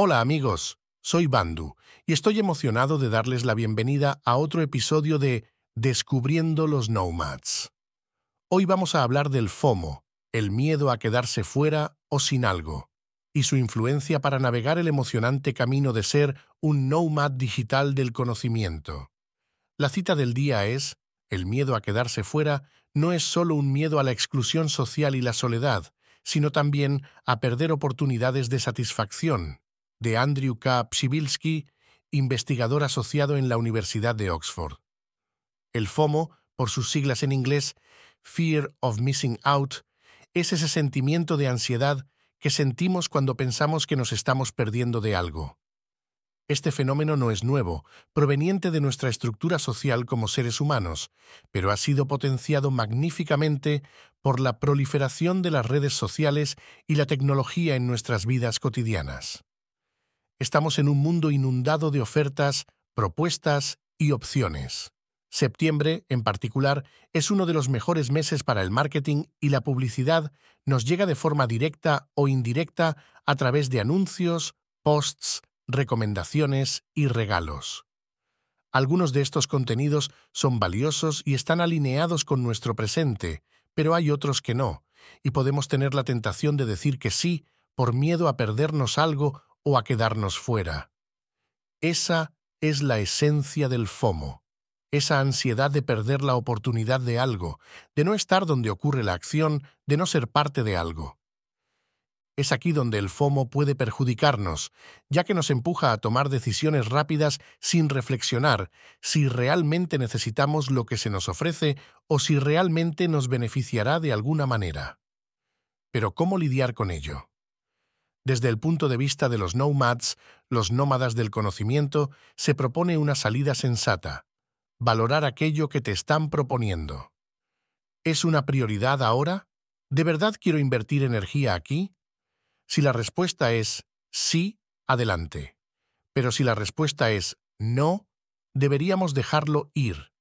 Hola amigos, soy Bandu y estoy emocionado de darles la bienvenida a otro episodio de Descubriendo los Nomads. Hoy vamos a hablar del FOMO, el miedo a quedarse fuera o sin algo, y su influencia para navegar el emocionante camino de ser un nomad digital del conocimiento. La cita del día es, el miedo a quedarse fuera no es solo un miedo a la exclusión social y la soledad, sino también a perder oportunidades de satisfacción, de Andrew K. Pshibilsky, investigador asociado en la Universidad de Oxford. El FOMO, por sus siglas en inglés, Fear of Missing Out, es ese sentimiento de ansiedad que sentimos cuando pensamos que nos estamos perdiendo de algo. Este fenómeno no es nuevo, proveniente de nuestra estructura social como seres humanos, pero ha sido potenciado magníficamente por la proliferación de las redes sociales y la tecnología en nuestras vidas cotidianas. Estamos en un mundo inundado de ofertas, propuestas y opciones. Septiembre, en particular, es uno de los mejores meses para el marketing y la publicidad nos llega de forma directa o indirecta a través de anuncios, posts, recomendaciones y regalos. Algunos de estos contenidos son valiosos y están alineados con nuestro presente, pero hay otros que no, y podemos tener la tentación de decir que sí por miedo a perdernos algo o a quedarnos fuera. Esa es la esencia del FOMO, esa ansiedad de perder la oportunidad de algo, de no estar donde ocurre la acción, de no ser parte de algo. Es aquí donde el FOMO puede perjudicarnos, ya que nos empuja a tomar decisiones rápidas sin reflexionar si realmente necesitamos lo que se nos ofrece o si realmente nos beneficiará de alguna manera. Pero ¿cómo lidiar con ello? Desde el punto de vista de los nomads, los nómadas del conocimiento, se propone una salida sensata, valorar aquello que te están proponiendo. ¿Es una prioridad ahora? ¿De verdad quiero invertir energía aquí? Si la respuesta es sí, adelante. Pero si la respuesta es no, deberíamos dejarlo ir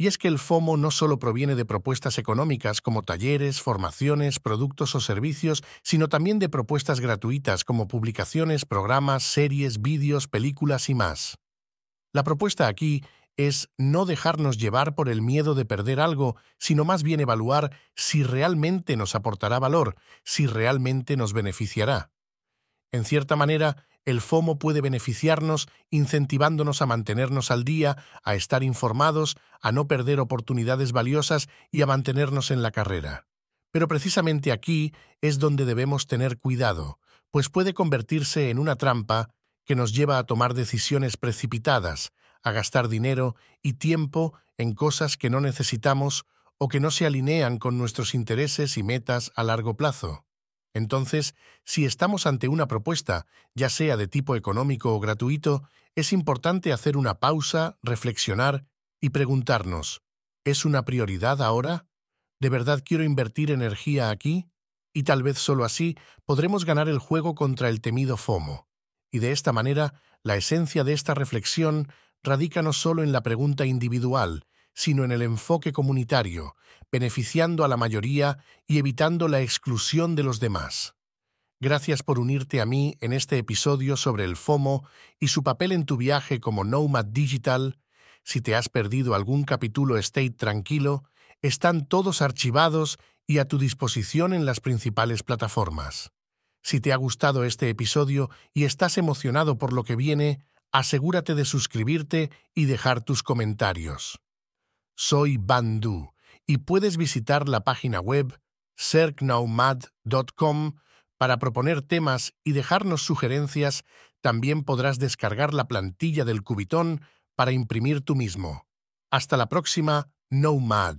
y es que el FOMO no solo proviene de propuestas económicas como talleres, formaciones, productos o servicios, sino también de propuestas gratuitas como publicaciones, programas, series, vídeos, películas y más. La propuesta aquí es no dejarnos llevar por el miedo de perder algo, sino más bien evaluar si realmente nos aportará valor, si realmente nos beneficiará. En cierta manera, el FOMO puede beneficiarnos incentivándonos a mantenernos al día, a estar informados, a no perder oportunidades valiosas y a mantenernos en la carrera. Pero precisamente aquí es donde debemos tener cuidado, pues puede convertirse en una trampa que nos lleva a tomar decisiones precipitadas, a gastar dinero y tiempo en cosas que no necesitamos o que no se alinean con nuestros intereses y metas a largo plazo. Entonces, si estamos ante una propuesta, ya sea de tipo económico o gratuito, es importante hacer una pausa, reflexionar y preguntarnos, ¿es una prioridad ahora? ¿De verdad quiero invertir energía aquí? Y tal vez solo así podremos ganar el juego contra el temido FOMO. Y de esta manera, la esencia de esta reflexión radica no solo en la pregunta individual, sino en el enfoque comunitario, beneficiando a la mayoría y evitando la exclusión de los demás. Gracias por unirte a mí en este episodio sobre el FOMO y su papel en tu viaje como Nomad Digital. Si te has perdido algún capítulo State tranquilo, están todos archivados y a tu disposición en las principales plataformas. Si te ha gustado este episodio y estás emocionado por lo que viene, asegúrate de suscribirte y dejar tus comentarios. Soy Bandu y puedes visitar la página web circnomad.com para proponer temas y dejarnos sugerencias. También podrás descargar la plantilla del Cubitón para imprimir tú mismo. Hasta la próxima, Nomad.